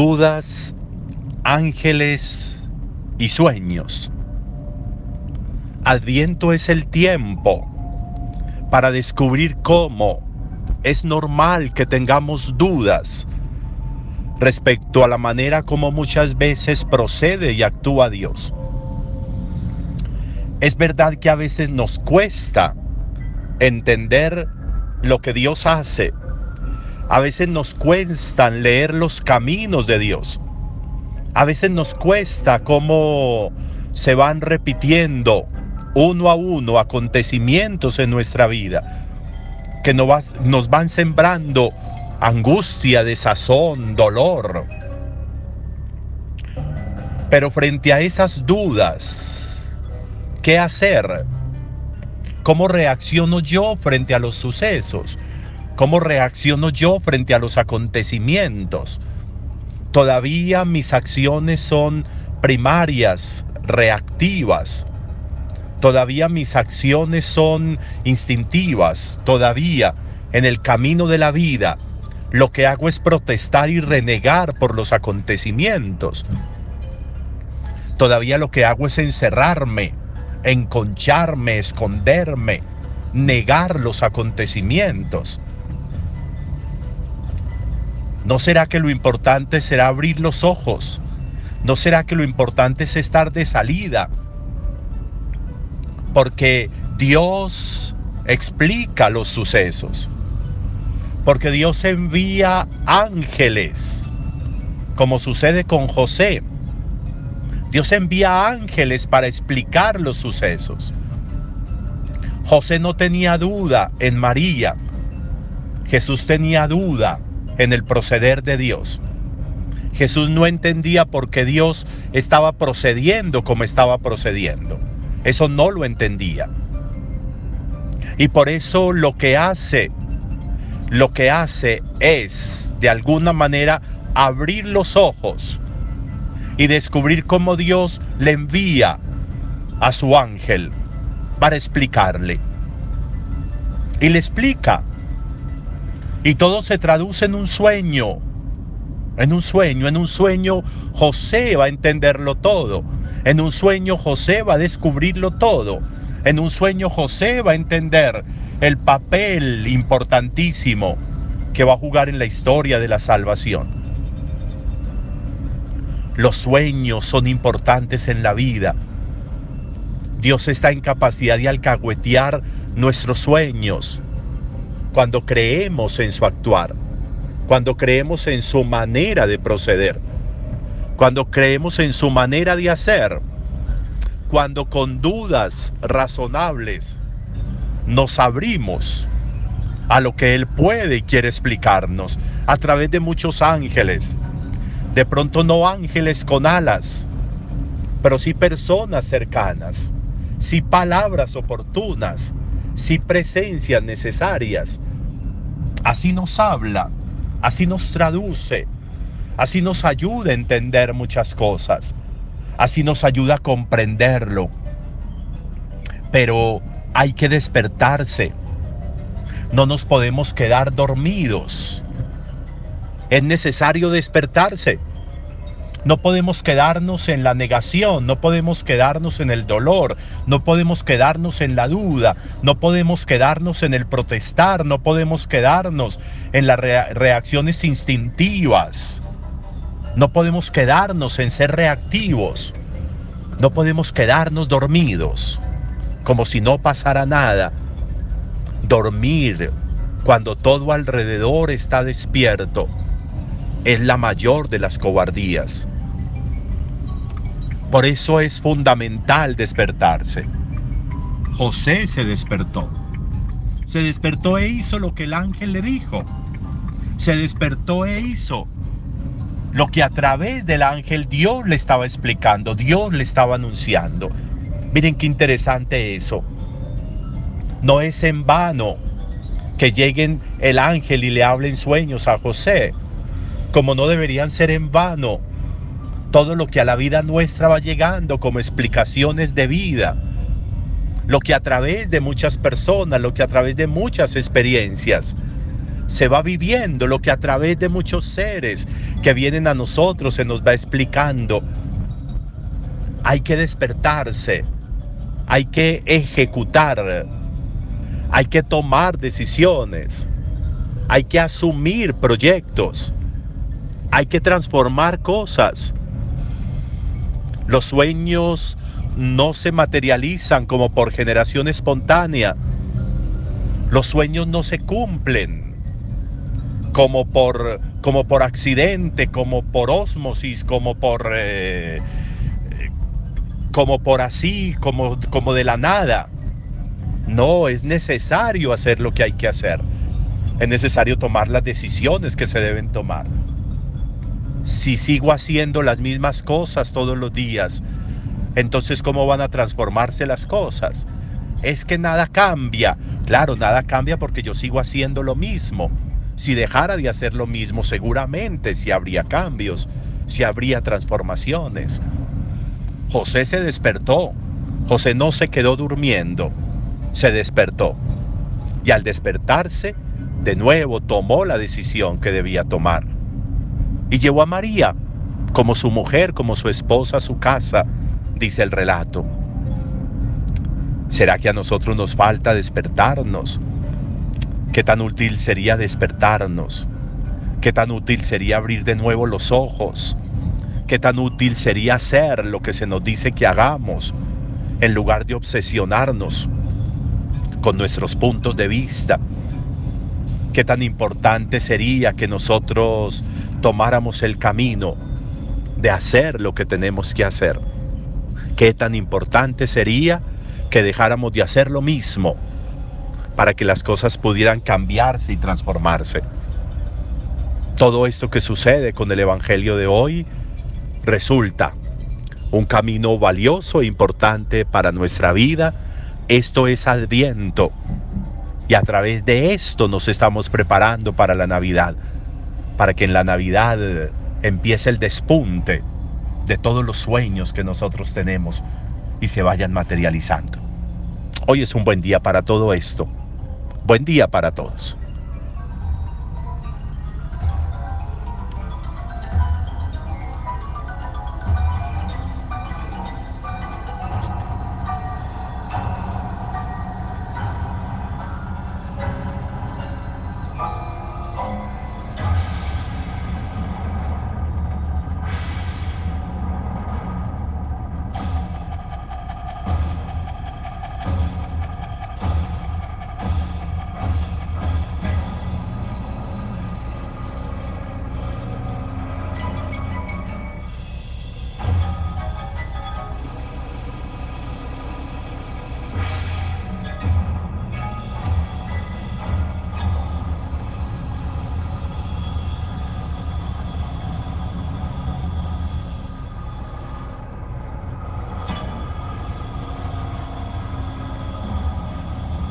dudas, ángeles y sueños. Adviento es el tiempo para descubrir cómo es normal que tengamos dudas respecto a la manera como muchas veces procede y actúa Dios. Es verdad que a veces nos cuesta entender lo que Dios hace. A veces nos cuesta leer los caminos de Dios. A veces nos cuesta cómo se van repitiendo uno a uno acontecimientos en nuestra vida que nos van sembrando angustia, desazón, dolor. Pero frente a esas dudas, ¿qué hacer? ¿Cómo reacciono yo frente a los sucesos? ¿Cómo reacciono yo frente a los acontecimientos? Todavía mis acciones son primarias, reactivas. Todavía mis acciones son instintivas. Todavía en el camino de la vida lo que hago es protestar y renegar por los acontecimientos. Todavía lo que hago es encerrarme, enconcharme, esconderme, negar los acontecimientos. ¿No será que lo importante será abrir los ojos? ¿No será que lo importante es estar de salida? Porque Dios explica los sucesos. Porque Dios envía ángeles, como sucede con José. Dios envía ángeles para explicar los sucesos. José no tenía duda en María. Jesús tenía duda en el proceder de Dios. Jesús no entendía por qué Dios estaba procediendo como estaba procediendo. Eso no lo entendía. Y por eso lo que hace lo que hace es, de alguna manera, abrir los ojos y descubrir cómo Dios le envía a su ángel para explicarle. Y le explica. Y todo se traduce en un sueño. En un sueño, en un sueño José va a entenderlo todo. En un sueño José va a descubrirlo todo. En un sueño José va a entender el papel importantísimo que va a jugar en la historia de la salvación. Los sueños son importantes en la vida. Dios está en capacidad de alcahuetear nuestros sueños cuando creemos en su actuar, cuando creemos en su manera de proceder, cuando creemos en su manera de hacer, cuando con dudas razonables nos abrimos a lo que Él puede y quiere explicarnos a través de muchos ángeles. De pronto no ángeles con alas, pero sí personas cercanas, sí palabras oportunas, sí presencias necesarias. Así nos habla, así nos traduce, así nos ayuda a entender muchas cosas, así nos ayuda a comprenderlo. Pero hay que despertarse. No nos podemos quedar dormidos. Es necesario despertarse. No podemos quedarnos en la negación, no podemos quedarnos en el dolor, no podemos quedarnos en la duda, no podemos quedarnos en el protestar, no podemos quedarnos en las reacciones instintivas, no podemos quedarnos en ser reactivos, no podemos quedarnos dormidos como si no pasara nada. Dormir cuando todo alrededor está despierto es la mayor de las cobardías. Por eso es fundamental despertarse. José se despertó. Se despertó e hizo lo que el ángel le dijo. Se despertó e hizo lo que a través del ángel Dios le estaba explicando, Dios le estaba anunciando. Miren qué interesante eso. No es en vano que lleguen el ángel y le hablen sueños a José, como no deberían ser en vano todo lo que a la vida nuestra va llegando como explicaciones de vida, lo que a través de muchas personas, lo que a través de muchas experiencias se va viviendo, lo que a través de muchos seres que vienen a nosotros se nos va explicando. Hay que despertarse, hay que ejecutar, hay que tomar decisiones, hay que asumir proyectos, hay que transformar cosas. Los sueños no se materializan como por generación espontánea. Los sueños no se cumplen como por, como por accidente, como por osmosis, como por, eh, como por así, como, como de la nada. No, es necesario hacer lo que hay que hacer. Es necesario tomar las decisiones que se deben tomar. Si sigo haciendo las mismas cosas todos los días, entonces ¿cómo van a transformarse las cosas? Es que nada cambia. Claro, nada cambia porque yo sigo haciendo lo mismo. Si dejara de hacer lo mismo, seguramente si habría cambios, si habría transformaciones. José se despertó. José no se quedó durmiendo, se despertó. Y al despertarse, de nuevo tomó la decisión que debía tomar. Y llevó a María como su mujer, como su esposa a su casa, dice el relato. ¿Será que a nosotros nos falta despertarnos? ¿Qué tan útil sería despertarnos? ¿Qué tan útil sería abrir de nuevo los ojos? ¿Qué tan útil sería hacer lo que se nos dice que hagamos en lugar de obsesionarnos con nuestros puntos de vista? ¿Qué tan importante sería que nosotros tomáramos el camino de hacer lo que tenemos que hacer? qué tan importante sería que dejáramos de hacer lo mismo para que las cosas pudieran cambiarse y transformarse. Todo esto que sucede con el Evangelio de hoy resulta un camino valioso e importante para nuestra vida. Esto es adviento y a través de esto nos estamos preparando para la Navidad, para que en la Navidad empiece el despunte de todos los sueños que nosotros tenemos y se vayan materializando. Hoy es un buen día para todo esto. Buen día para todos.